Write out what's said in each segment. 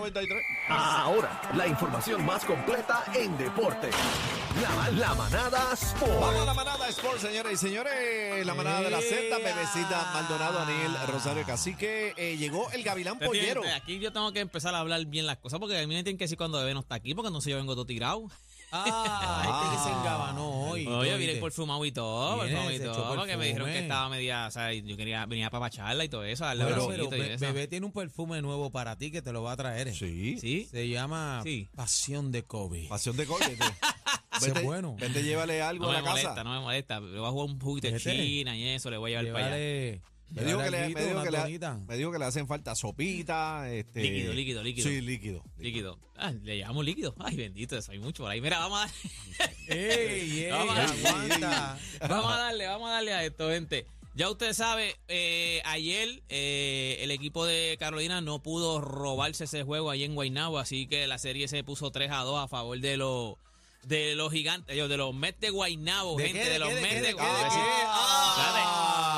Z93. Ahora, la información más completa en deporte. La, la manada Sport. Vamos a la manada Sport, señores y señores. La manada de la Z, Bebecita Maldonado, Aniel Rosario Cacique. Eh, llegó el Gavilán Pollero. Aquí yo tengo que empezar a hablar bien las cosas porque a mí me tienen que decir cuando Bebé no está aquí porque no sé yo vengo todo tirado. Ah, este que se engabanó hoy. Oye, ¿tú vine por fumado y todo, por fumado y todo, porque me dijeron que estaba media, o sea, yo quería, venía para pacharla y todo eso, darle abracito pero y Be- eso. Bebé tiene un perfume nuevo para ti que te lo va a traer. Sí. ¿Sí? Se llama Sí. Pasión de Kobe. Pasión de Colle. Ese es bueno. Vete, llévale algo No a me la casa. molesta, no me molesta. Le voy a jugar un juguito de Vete. China y eso, le voy a llevar para allá. Me dijo, que le, alguito, me, dijo una que le, donita. me dijo que le hacen falta sopita. Este, Líquido, líquido, líquido. Sí, líquido. Líquido. Ah, le llamamos líquido. Ay, bendito, eso hay mucho por ahí. Mira, vamos a dar- ¡Ey, ey! Vamos a- aguanta! Vamos a darle, vamos a darle a esto, gente. Ya usted sabe, eh, ayer eh, el equipo de Carolina no pudo robarse ese juego ahí en Guaynabo, así que la serie se puso 3 a 2 a favor de los de los gigantes, de los Mets de Guaynabo, ¿De gente, qué, de, de los qué, de Mets de Guaynabo.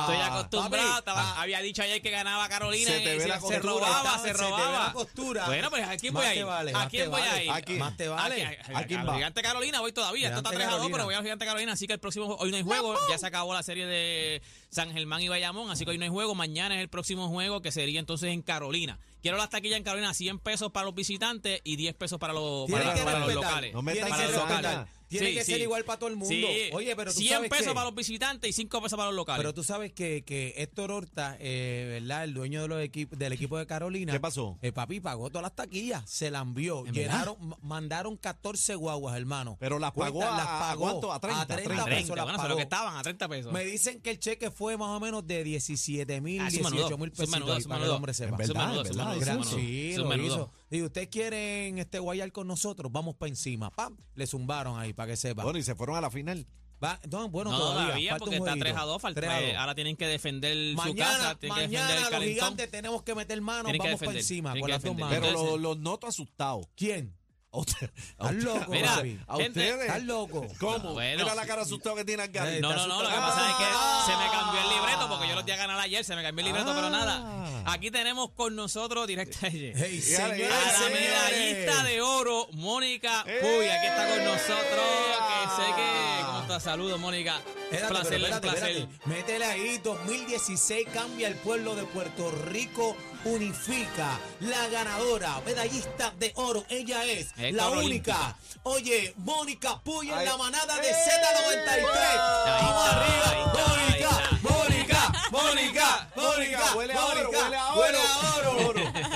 Espérate, Ah, Estoy acostumbrado, papi, ah. había dicho ayer que ganaba Carolina Se te y ve se, la se costura, robaba, se se te ve robaba. la costura. Bueno, pues ¿a Más voy a ir? vale, ¿A quién voy a vale. ir? ¿A quién? Más te vale. A, ¿A a- va? Gigante Carolina voy todavía. Esto está Gigante 3 a 2, Carolina. pero voy al Gigante Carolina. Así que el próximo. Hoy no hay juego. Ya se acabó la serie de San Germán y Bayamón. Así que hoy no hay juego. Mañana es el próximo juego que sería entonces en Carolina. Quiero las taquillas en Carolina: 100 pesos para los visitantes y 10 pesos para los, para, para locales. No me para los locales. Tiene Sí, que ser sí. igual para todo el mundo. Sí. Oye, pero tú 100 sabes pesos que- para los visitantes y 5 pesos para los locales. Pero tú sabes que, que Héctor Horta, eh, ¿verdad? El dueño de los equipos, del equipo de Carolina. ¿Qué pasó? El papi pagó todas las taquillas, se la envió. ¿En Llenaron, ma- mandaron 14 guaguas, hermano. Pero las pagó Cuenta, a- las ¿a pagó cuánto? ¿A 30? 30, 30, pesos las bueno, eso es pagó. lo que estaban, a 30 pesos. Me dicen que el cheque fue más o menos de 17 mil, Ah, es un 18 menudo, mil pesos. menudo, es un para que el menudo. hombre sepa. Verdad, verdad, menudo, es un eso. menudo. Sí, lo menudo. hizo. Y ustedes quieren este guayar con nosotros, vamos para encima. Pam, le zumbaron ahí para que sepa. Bueno, y se fueron a la final. Va- no, bueno, No, todavía, todavía, falta porque un está jueguito. 3 a 2. Falta, 3 a 2. eh, ahora tienen que defender su Mañana, casa, tienen que defender mañana el los calentón. gigantes tenemos que meter manos, Tienen vamos para defender, encima con que las dos manos. Pero los noto asustados. ¿Quién? A usted- a Estás usted- loco, Mira, papi. a gente, ustedes. Estás loco. ¿Cómo? Bueno. Mira la cara asustada que tiene. Eh, No, no, no, lo que pasa es que Ah. se me cambió el libreto porque yo los di a ganar ayer, se me cambió el libreto, pero Ah. nada. Aquí tenemos con nosotros directa Hey, señores, a la medallista de oro, Mónica. Puy, aquí está con nosotros, que sé que... Saludos, Mónica. Espérate, placer, espérate, un placer. espérate. Métele ahí, 2016 cambia el pueblo de Puerto Rico, unifica la ganadora, medallista de oro. Ella es la única. Oye, Mónica Puy en la manada de ¡Eh! Z93. Vamos arriba, Mónica. Mónica, Mónica, Mónica,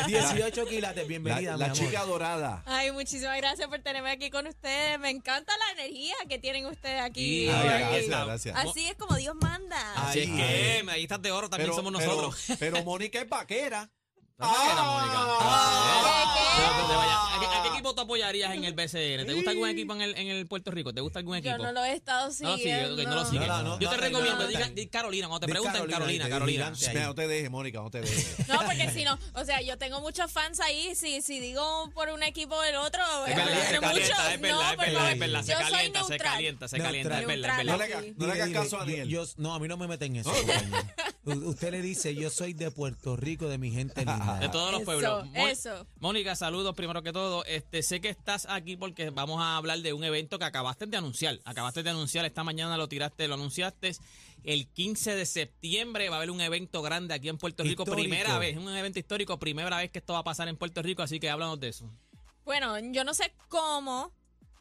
18 quilates, La, bienvenida, la mi amor. chica dorada. Ay, muchísimas gracias por tenerme aquí con ustedes. Me encanta la energía que tienen ustedes aquí. Y- Ay, gracias, gracias. Así es como Dios manda. Así es Ahí. que medallistas de oro también somos nosotros. Pero, pero Mónica es vaquera. ¿Dónde queda, Mónica? Ah. Pero, pero te ¿A qué, a qué equipo tú apoyarías en el BCN? ¿Te gusta algún equipo en el, en el Puerto Rico? ¿Te gusta algún equipo? Yo no lo he estado No lo siguiendo. ok, no lo sigue. No, no, Yo te no, recomiendo, no, diga, no. di Carolina, cuando te preguntan Carolina, Carolina, te Carolina. gigante. Mira, no te dejes, Mónica, no te dejes. No, porque si no, o sea, yo tengo muchos fans ahí. Si, si digo por un equipo o el otro, Es verdad, se calienta, es verdad, no, es por verdad, favor, es verdad, se yo soy calienta, se neutral. calienta, se calienta, es verdad, es Neutral. verdad. No le, no le hagas caso a yo- yo- no, a mí no me meten eso. coño. U- Usted le dice, yo soy de Puerto Rico, de mi gente linda. De todos los Eso, pueblos. Eso. Mónica, saludos primero que todo. Este, sé que estás aquí porque vamos a hablar de un evento que acabaste de anunciar. Acabaste de anunciar esta mañana, lo tiraste, lo anunciaste. El 15 de septiembre va a haber un evento grande aquí en Puerto Rico. Histórico. Primera vez, un evento histórico, primera vez que esto va a pasar en Puerto Rico, así que háblanos de eso. Bueno, yo no sé cómo,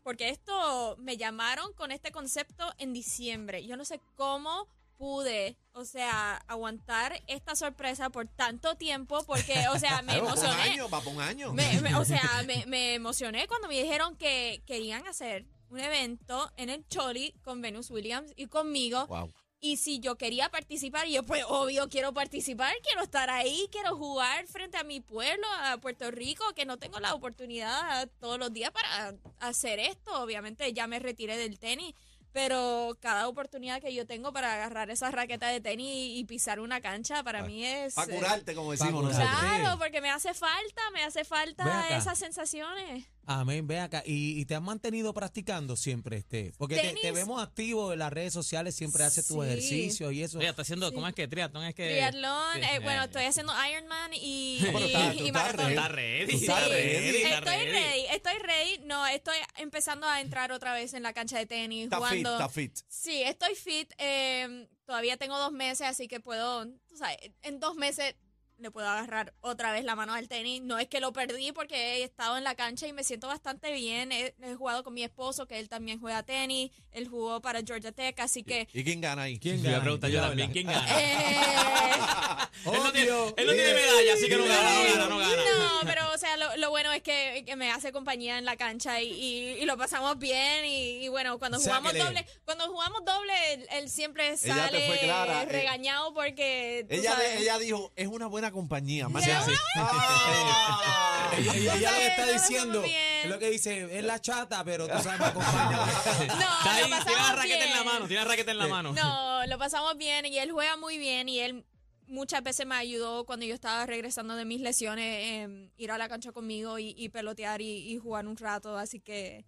porque esto me llamaron con este concepto en diciembre. Yo no sé cómo pude, o sea, aguantar esta sorpresa por tanto tiempo, porque, o sea, me pa' un emocioné. año, va pa' un año. Me- me- o sea, me, me emocioné cuando me dijeron que querían hacer un evento en el Choli con Venus Williams y conmigo. Wow. Y si yo quería participar, y yo pues obvio quiero participar, quiero estar ahí, quiero jugar frente a mi pueblo, a Puerto Rico, que no tengo la oportunidad todos los días para hacer esto. Obviamente ya me retiré del tenis, pero cada oportunidad que yo tengo para agarrar esa raqueta de tenis y pisar una cancha, para mí es... Para eh, curarte, como decimos Pa' nosotros. Claro, porque me hace falta, me hace falta esas sensaciones. Amén, ven acá. ¿Y, y te has mantenido practicando siempre, este? Porque te, vemos activo en las redes sociales, siempre haces tu Sí. ejercicio y eso. Oye, está haciendo, ¿cómo es que triatlón es que? Triatlón, eh, bueno, estoy haciendo Ironman y, No, y- está- y maratón. ready. Está Estoy ready. ready, estoy ready. No, estoy empezando a entrar otra vez en la cancha de tenis, Está fit, jugando. está fit. Sí, estoy fit. eh, todavía tengo dos meses, así que puedo, tú sabes, en dos meses le puedo agarrar otra vez la mano al tenis. No es que lo perdí porque he estado en la cancha y me siento bastante bien. He, he jugado con mi esposo, que él también juega tenis. Él jugó para Georgia Tech, así que... ¿Y quién gana ahí? ¿Quién Yo iba a gana? preguntar yo también. ¿quién gana? eh, Él no tiene, él no tiene medalla, así que no gana, no gana, no gana. No, pero o sea, lo, lo bueno es que, que me hace compañía en la cancha y, y- y lo pasamos bien y, y bueno, cuando jugamos Sáquele. doble, cuando jugamos doble, él, él siempre sale eh. regañado porque Ella, sabes. ella dijo, es una buena compañía. más. Ah. Ella, lo que está diciendo, es lo que dice, es la chata, pero tú sabes, me acompaña. No, Está ahí, lo tiene la pasamos raqueta en la bien. mano, tiene la raqueta en la mano. No, lo pasamos bien y él juega muy bien y él muchas veces me ayudó cuando yo estaba regresando de mis lesiones, eh, ir a la cancha conmigo y, y pelotear y, y jugar un rato, así que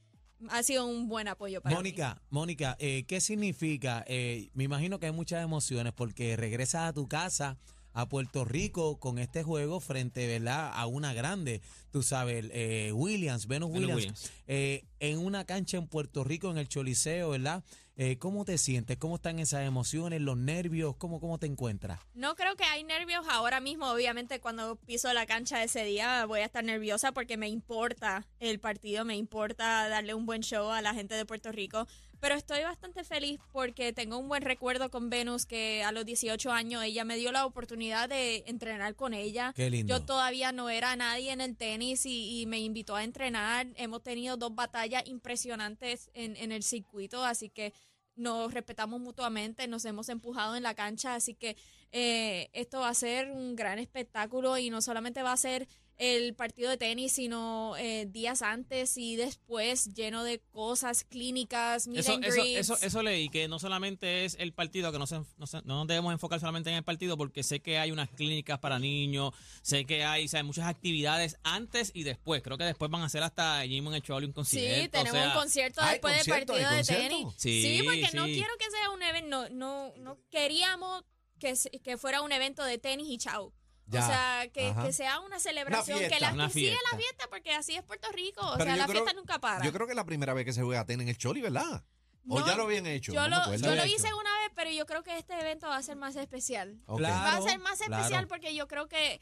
ha sido un buen apoyo para mí. Mónica, Mónica, eh, ¿qué significa? Eh, me imagino que hay muchas emociones porque regresas a tu casa a Puerto Rico con este juego frente, ¿verdad? A una grande, tú sabes, eh, Williams, Venus Venus Williams, Williams. eh, en una cancha en Puerto Rico, en el Choliseo, ¿verdad? Eh, ¿Cómo te sientes? ¿Cómo están esas emociones, los nervios? ¿Cómo, cómo te encuentras? No creo que hay nervios ahora mismo. Obviamente, cuando piso la cancha ese día voy a estar nerviosa porque me importa el partido, me importa darle un buen show a la gente de Puerto Rico. Pero estoy bastante feliz porque tengo un buen recuerdo con Venus, que a los 18 años ella me dio la oportunidad de entrenar con ella. Qué lindo. Yo todavía no era nadie en el tenis y, y me invitó a entrenar. Hemos tenido dos batallas impresionantes en, en el circuito, así que nos respetamos mutuamente, nos hemos empujado en la cancha, así que eh, esto va a ser un gran espectáculo y no solamente va a ser el partido de tenis, sino eh, días antes y después lleno de cosas clínicas, meet Eso, and eso, eso, eso leí, que no solamente es el partido, que no, se, no, se- no nos debemos enfocar solamente en el partido, porque sé que hay unas clínicas para niños, sé que hay, o sea, muchas actividades antes y después. Creo que después van a hacer hasta un hecho un concierto. Sí, tenemos o sea, un concierto ¿Hay después del partido de tenis. Sí, porque no quiero que sea un evento, no, no, no queríamos que, se- que fuera un evento de tenis y chau. Ya, O sea, que, que sea una celebración, que la que siga la fiesta, porque así es Puerto Rico. O Pero sea, la creo- fiesta nunca para. Yo creo que es la primera vez que se juega tenis en el Choli, ¿verdad? O No, ya lo habían hecho. Yo, no lo, yo lo hecho. hice una vez, pero yo creo que este evento va a ser más especial. Claro. va a ser más especial claro. porque yo creo que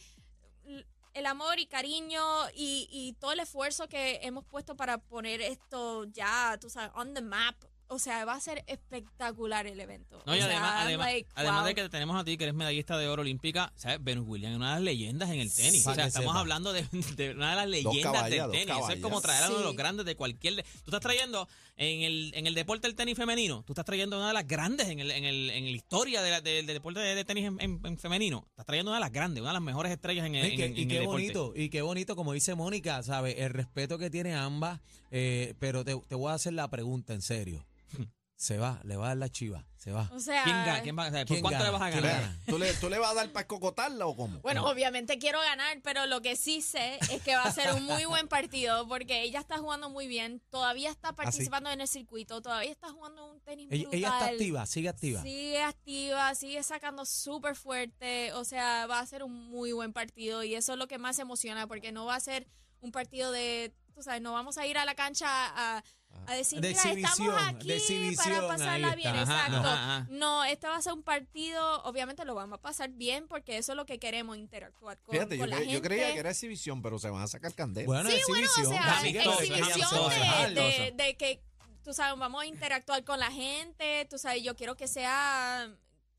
el amor y cariño y, y todo el esfuerzo que hemos puesto para poner esto ya, tú sabes, on the map. O sea, va a ser espectacular el evento. No, y O además, I'm además, like, además wow. de que te tenemos a ti, que eres medallista de oro olímpica, ¿sabes? Venus Williams es una de las leyendas en el tenis. Sí. o sea, estamos sepa. hablando de, de una de las leyendas caballas, del tenis. Eso es como traer a uno de los grandes de cualquier... Tú estás trayendo en el, en el deporte del tenis femenino, tú estás trayendo una de las grandes en, el, en, el, en la historia de la- de- del deporte de, de tenis en, en- en femenino. Estás trayendo una de las grandes, una de las mejores estrellas en, el- Y, que- en- y en qué el deporte. bonito, y qué bonito, como dice Mónica, ¿sabes? El respeto que tiene ambas, eh, pero te, te voy a hacer la pregunta en serio. Se va, le va a dar la chiva, se va. O sea, ¿Quién gana? ¿Quién va, o sea, ¿Por ¿Quién cuánto gana? le vas a ¿Quién ganar? gana? ¿Tú le, ¿Tú le vas a dar para escocotarla o cómo? Bueno, obviamente quiero ganar, pero lo que sí sé es que va a ser un muy buen partido porque ella está jugando muy bien, todavía está participando en el circuito, todavía está jugando un tenis Ella, brutal. ella está activa, sigue activa. Sigue activa, sigue sacando súper fuerte, o sea, va a ser un muy buen partido y eso es lo que más emociona porque no va a ser un partido de, tú sabes, no vamos a ir a la cancha a, a decir, De mira, estamos exhibición, aquí de exhibición, para pasarla bien. Ajá, exacto. ajá, ajá. No, este va a ser un partido, obviamente lo vamos a pasar bien porque eso es lo que queremos, interactuar con, Fíjate, yo, la gente. yo creía que era exhibición, pero se van a sacar candela. Bueno, Sí, bueno, o exhibición. sea, exhibición de, de que, tú sabes, vamos a interactuar con la gente, tú sabes, yo quiero que sea,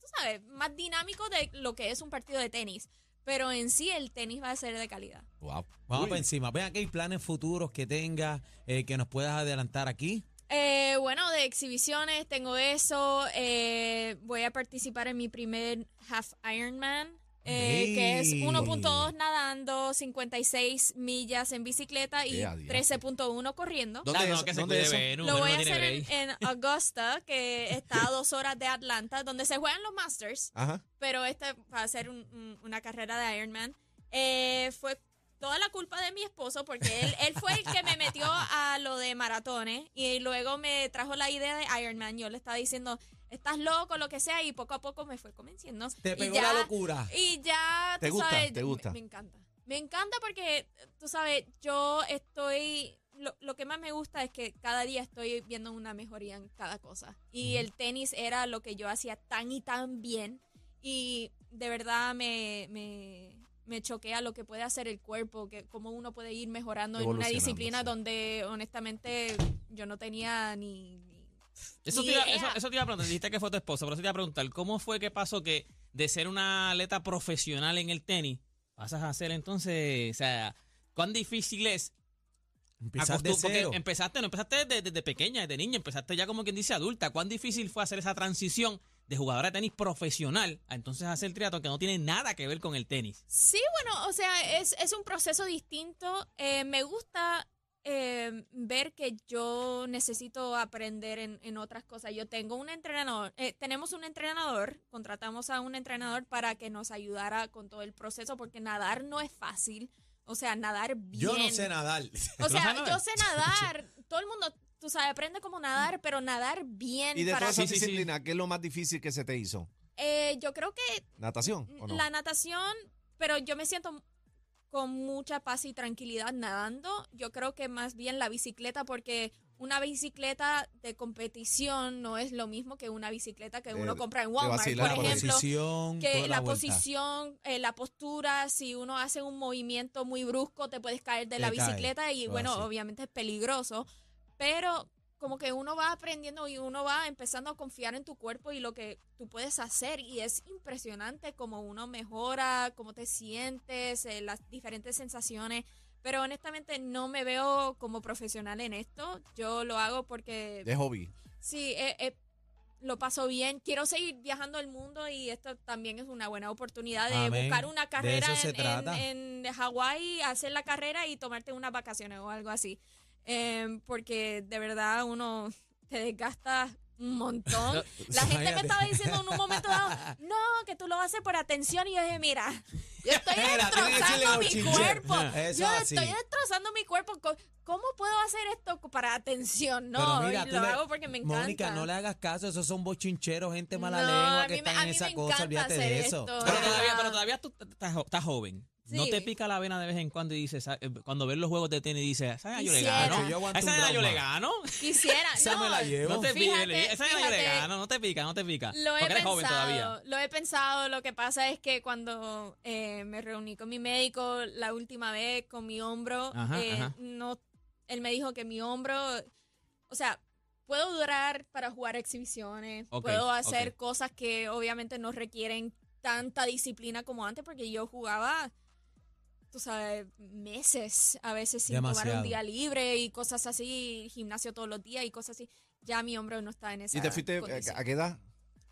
tú sabes, más dinámico de lo que es un partido de tenis, pero en sí el tenis va a ser de calidad. Wow. Vamos Uy. para encima. Vean que hay planes futuros que tengas, eh, que nos puedas adelantar aquí. Eh, bueno, de exhibiciones tengo eso, eh, voy a participar en mi primer Half Ironman. Eh, que es Ey. 1.2 nadando, 56 millas en bicicleta y Eh, adiante. 13.1 corriendo. ¿Dónde no, es- que se dónde cuide Lo voy no a hacer en, en Augusta, que está a dos horas de Atlanta, donde se juegan los Masters, Ajá. pero este va a ser un- un- una carrera de Ironman. Eh, fue toda la culpa de mi esposo porque él, él fue el que me metió a lo de maratones y luego me trajo la idea de Ironman. Yo le estaba diciendo, estás loco, lo que sea, y poco a poco me fue convenciendo. Te pegó ya- la locura. Y ya, ¿Te tú gusta? sabes, ¿Te gusta? Me, me encanta. Me encanta porque, tú sabes, yo estoy... Lo, lo que más me gusta es que cada día estoy viendo una mejoría en cada cosa. Y el tenis era lo que yo hacía tan y tan bien. Y de verdad me, me, me choquea lo que puede hacer el cuerpo, que cómo uno puede ir mejorando en una disciplina sí. donde honestamente yo no tenía ni... Eso te, iba, eso, eso te iba a preguntar, dijiste que fue tu esposo, pero eso te iba a preguntar, ¿cómo fue que pasó que de ser una atleta profesional en el tenis, pasas a ser entonces, o sea, cuán difícil es Empiezas de cero. empezaste, no empezaste desde, desde pequeña, desde niña, empezaste ya como quien dice adulta, ¿cuán difícil fue hacer esa transición de jugadora de tenis profesional a entonces hacer triatlón que no tiene nada que ver con el tenis? Sí, bueno, o sea, es, es un proceso distinto. Eh, me gusta eh, ver que yo necesito aprender en, en otras cosas. Yo tengo un entrenador, eh, tenemos un entrenador, contratamos a un entrenador para que nos ayudara con todo el proceso, porque nadar no es fácil. O sea, nadar bien. Yo no sé nadar. O sea, yo sé nadar. Todo el mundo, tú sabes, aprende cómo nadar, pero nadar bien Y de para... todas esas Sí, sí, sí. disciplinas, ¿qué es lo más difícil que se te hizo? Eh, yo creo que ¿Natación o no? la natación, pero yo me siento con mucha paz y tranquilidad nadando. Yo creo que más bien la bicicleta, porque una bicicleta de competición no es lo mismo que una bicicleta que De- uno compra en Walmart. vacilar Por ejemplo, posición, que la, posición, eh, la postura, si uno hace un movimiento muy brusco, te puedes caer de Te la bicicleta y todo bueno, así. obviamente es peligroso, pero como que uno va aprendiendo y uno va empezando a confiar en tu cuerpo y lo que tú puedes hacer y es impresionante como uno mejora, cómo te sientes, eh, las diferentes sensaciones. Pero honestamente no me veo como profesional en esto. Yo lo hago porque De hobby. Sí, eh, eh, lo paso bien. Quiero seguir viajando el mundo y esto también es una buena oportunidad de Amén. buscar una carrera en, en Hawái, hacer la carrera y tomarte unas vacaciones o algo así. Em, porque de verdad uno te desgasta un montón. La gente me estaba diciendo en un momento dado, no, que tú lo haces por atención. Y yo dije, mira, yo estoy destrozando a mi cuerpo. Eso Yo así. estoy destrozando mi cuerpo. ¿Cómo puedo hacer esto para atención? No, mira, lo le- hago porque me encanta. Mónica, no le hagas caso, esos son bochincheros, gente mala No, lengua que a en esa cosa, olvídate de eso. esto. Pero todavía, pero todavía tú estás, jo- ¿No te pica la vena de vez en cuando y dices, ah, eh, cuando ves los juegos de tenis dices, esa yo le gano? Yo esa edad yo le gano. Quisiera. Esa no, me la llevo. No te Fíjate, piques, esa yo le gano, no te pica, no te pica. Lo he porque eres joven pensado, todavía. lo he pensado. Lo que pasa es que cuando eh, me reuní con mi médico la última vez con mi hombro, Ajá, eh, ajá. no, él me dijo que mi hombro, o sea, puedo durar para jugar exhibiciones, puedo hacer cosas que obviamente no requieren tanta disciplina como antes, porque yo jugaba, tú sabes, meses a veces sin tomar Demasiado. un día libre y cosas así, gimnasio todos los días y cosas así. Ya mi hombro no está en esa ¿Y te fuiste eh, condición. a qué edad?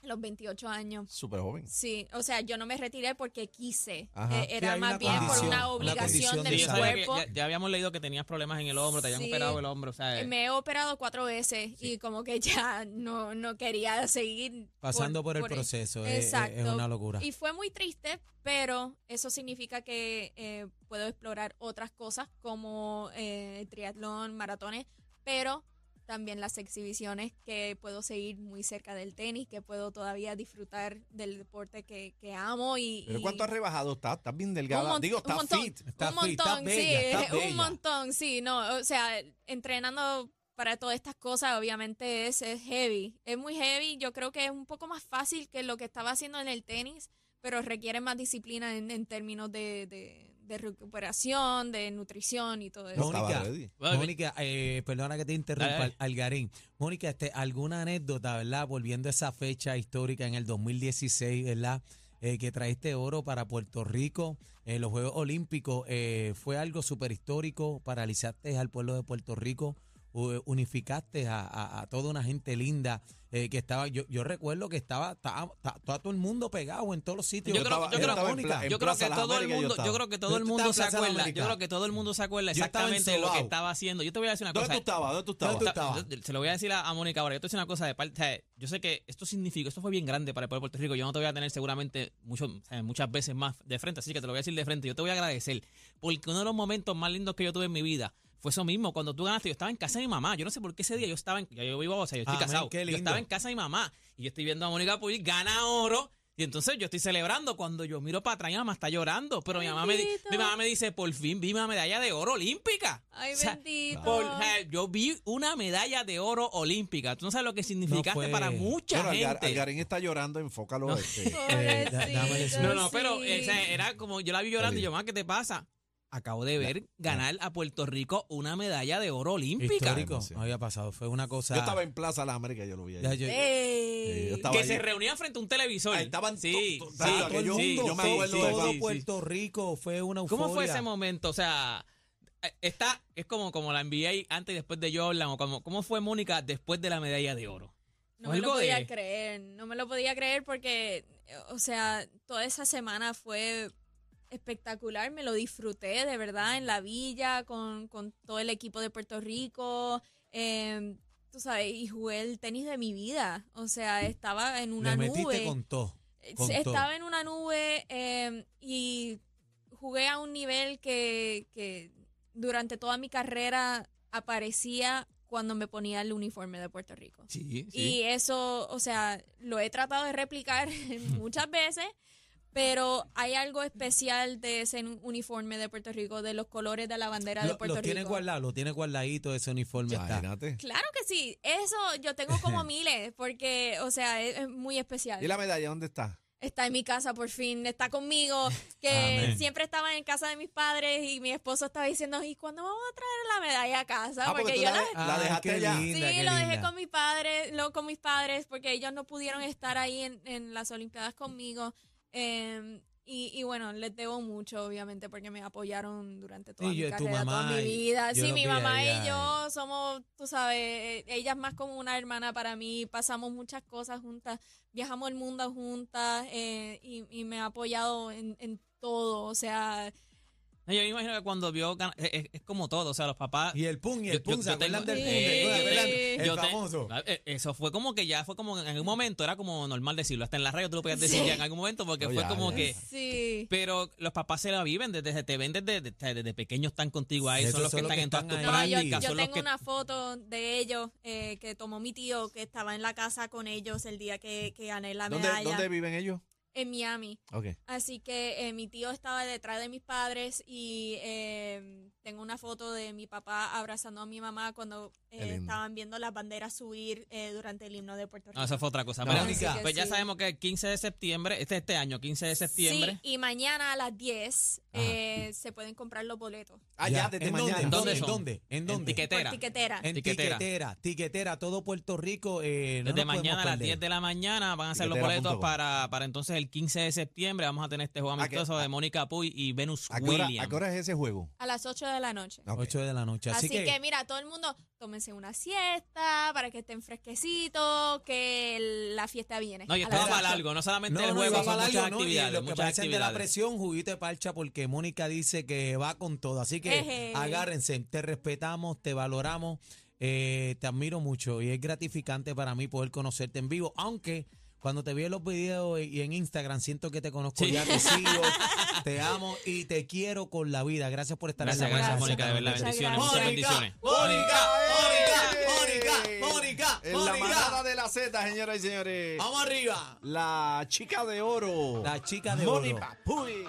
A los 28 años. Súper joven. Sí, o sea, yo no me retiré porque quise. Eh, era más bien por una obligación de de mi cuerpo. ya, ya habíamos leído que tenías problemas en el hombro, te habían Sí. operado el hombro. O sea, Eh, Me he operado cuatro veces y como que ya no, no quería seguir. Pasando por, el proceso, es- es, Exacto. es una locura. Y fue muy triste, pero eso significa que eh, puedo explorar otras cosas como eh, triatlón, maratones, pero también las exhibiciones que puedo seguir muy cerca del tenis, que puedo todavía disfrutar del deporte que, que amo y... ¿Pero y- cuánto has rebajado? ¿Estás? ¿Estás bien un delgada? Digo, estás montón, fit. Un fit, montón, bella, sí, bella. un montón, sí, no, o sea, entrenando para todas estas cosas obviamente es, es heavy, es muy heavy, yo creo que es un poco más fácil que lo que estaba haciendo en el tenis, pero requiere más disciplina en, en términos de, de- de recuperación, de nutrición y todo eso. No Mónica, Mónica, eh, perdona que te interrumpa. Algarín. Mónica, este, alguna anécdota, ¿verdad? Volviendo a esa fecha histórica en el 2016, ¿verdad? Eh, que traiste oro para Puerto Rico en los Juegos Olímpicos. eh, fue algo súper histórico, paralizaste al pueblo de Puerto Rico. Unificaste a, a- a toda una gente linda eh, que estaba, yo, yo recuerdo que estaba, estaba, estaba- estaba todo el mundo pegado en todos los sitios. Yo creo, estaba- yo yo creo- estaba en Mónica. pla- en yo creo Plaza que todo el mundo, yo creo que todo el mundo se acuerda, yo creo que todo el mundo se acuerda exactamente de lo que estaba haciendo. Yo te voy a decir una ¿Dónde cosa. tú? ¿Dónde tú ¿Dónde estabas? tú estabas? Yo- Se lo voy a decir a, a Mónica ahora. Yo te voy a decir una cosa de parte. o sea, yo sé que esto significa, esto fue bien grande para el pueblo de Puerto Rico. Yo no te voy a tener seguramente mucho, o sea, muchas veces más de frente, así que te lo voy a decir de frente. Yo te voy a agradecer porque uno de los momentos más lindos que yo tuve en mi vida fue eso mismo. Cuando tú ganaste, yo estaba en casa de mi mamá. Yo no sé por qué ese día yo estaba en. Ya yo vivo, o sea, yo estoy Amén, casado. qué Yo lindo. estaba en casa de mi mamá y yo estoy viendo a Mónica Puig gana oro. Y entonces yo estoy celebrando cuando yo miro para atrás mi mamá está llorando. Pero mi mamá, me, mi mamá me dice, por fin vi una medalla de oro olímpica. Ay, O sea, bendito. por- o sea, yo vi una medalla de oro olímpica. Tú no sabes lo que significaste fue- para mucha Algar- gente. Algarín está llorando, enfócalo. No. este. Eh, da- no, no, pero sí. o sea, era como yo la vi llorando y yo, mamá, ¿qué te pasa? Acabo de ver ganar a Puerto Rico una medalla de oro olímpica. Histórico, no había pasado. Fue una cosa. Yo estaba en Plaza Las Américas, yo lo vi ahí. Ya, yo- Ey. Sí, yo estaba Que allí. se reunían frente a un televisor. Ahí estaban sí, to- to- sí, todo el yo- sí, mundo, yo me acuerdo sí, de todo sí, sí. Puerto Rico fue una euforia. ¿Cómo fue ese momento? O sea, está, es como, como la NBA antes y después de Jordan, o como, ¿cómo fue Mónica después de la medalla de oro? No me lo podía de- creer, no me lo podía creer porque, o sea, toda esa semana fue espectacular, me lo disfruté de verdad en la villa con, con todo el equipo de Puerto Rico, eh, tú sabes, y jugué el tenis de mi vida, o sea, estaba en una Le nube. con todo. Eh, con Estaba todo. en una nube eh, y jugué a un nivel que, que durante toda mi carrera aparecía cuando me ponía el uniforme de Puerto Rico. Sí, Y eso, o sea, lo he tratado de replicar muchas veces, pero hay algo especial de ese uniforme de Puerto Rico, de los colores de la bandera de Lo, Puerto lo tiene Rico. guardado, lo tiene guardadito ese uniforme. Está. Imagínate. Claro que sí, eso yo tengo como miles, porque, o sea, es, es muy especial. ¿Y la medalla dónde está? está en mi casa por fin, está conmigo, que Amén. siempre estaba en casa de mis padres y mi esposo estaba diciendo, ¿y cuándo vamos a traer la medalla a casa? Ah, porque yo la, la... de- la dejaste linda, Sí, lo dejé linda. con mis padres, lo, con mis padres, porque ellos no pudieron estar ahí en, en las Olimpiadas conmigo. Eh, y, y bueno, les debo mucho, obviamente, porque me apoyaron durante toda Sí, mi yo- carrera, toda mi vida. Sí, mi mamá y yo somos, tú sabes, eh, ella es más como una hermana para mí. Pasamos muchas cosas juntas, viajamos el mundo juntas eh, y, y me ha apoyado en, en todo. O sea, Yo me imagino que cuando vio, es, como todo, o sea, los papás... Y el pun, y el yo- ¿se acuerdan te- famoso. Eh, Eso fue como que ya fue como en algún momento era como normal decirlo. Hasta en la radio tú lo podías decir Sí. ya en algún momento porque Oh, fue ya, como ya. que. sí. Pero los papás se la viven, desde te ven desde, desde, desde pequeños están contigo ahí, son los que son los están que en todas tus ahí. No, yo, prácticas, tengo que una foto de ellos eh, que tomó mi tío que estaba en la casa con ellos el día que, que gané la ¿Dónde, medalla ¿Dónde viven ellos? En Miami. Así que eh, mi tío estaba detrás de mis padres y eh, tengo una foto de mi papá abrazando a mi mamá cuando eh, estaban viendo las banderas subir eh, durante el himno de Puerto Rico. No, eso fue otra cosa. No. Pues ya sabemos que el 15 de septiembre, este este año, 15 de septiembre. Sí, y mañana a las 10 eh, se pueden comprar los boletos Ah, ya, desde ¿En mañana. Dónde? ¿Dónde ¿En dónde? ¿En dónde? tiquetera. tiquetera. En Tiquetera. tiquetera. tiquetera, todo Puerto Rico. Eh, no Desde mañana a las perder. 10 de la mañana van a ser los boletos para, para entonces el 15 de septiembre. Vamos a tener este juego ¿A qué- amistoso a- de Mónica Puy y Venus ¿A qué, hora, Williams. ¿A qué hora es ese juego? A las 8 de la noche. Ok. 8 de la noche. Así, Así, que, mira, todo el mundo tómense una siesta para que estén fresquecitos, que el- la fiesta viene. No, y A esto va para ocho. largo, no solamente No, el juego, son va para muchas actividades. lo que muchas parecen de la actividades. presión, juguito de parcha, porque Mónica dice que va con todo. Así que Eje. agárrense, te respetamos, te valoramos, eh, te admiro mucho y es gratificante para mí poder conocerte en vivo, aunque cuando te vi en los videos y en Instagram siento que te conozco Sí. ya, te sigo, te amo y te quiero con la vida. Gracias por estar Gracias, en la gracias. Mónica, de verdad, bendiciones, muchas bendiciones. Mónica. Mónica, Mónica, Mónica, En la manada Mónica. de la Z, señoras y señores. Vamos arriba. La chica de oro. La chica de Moni oro. Papuy.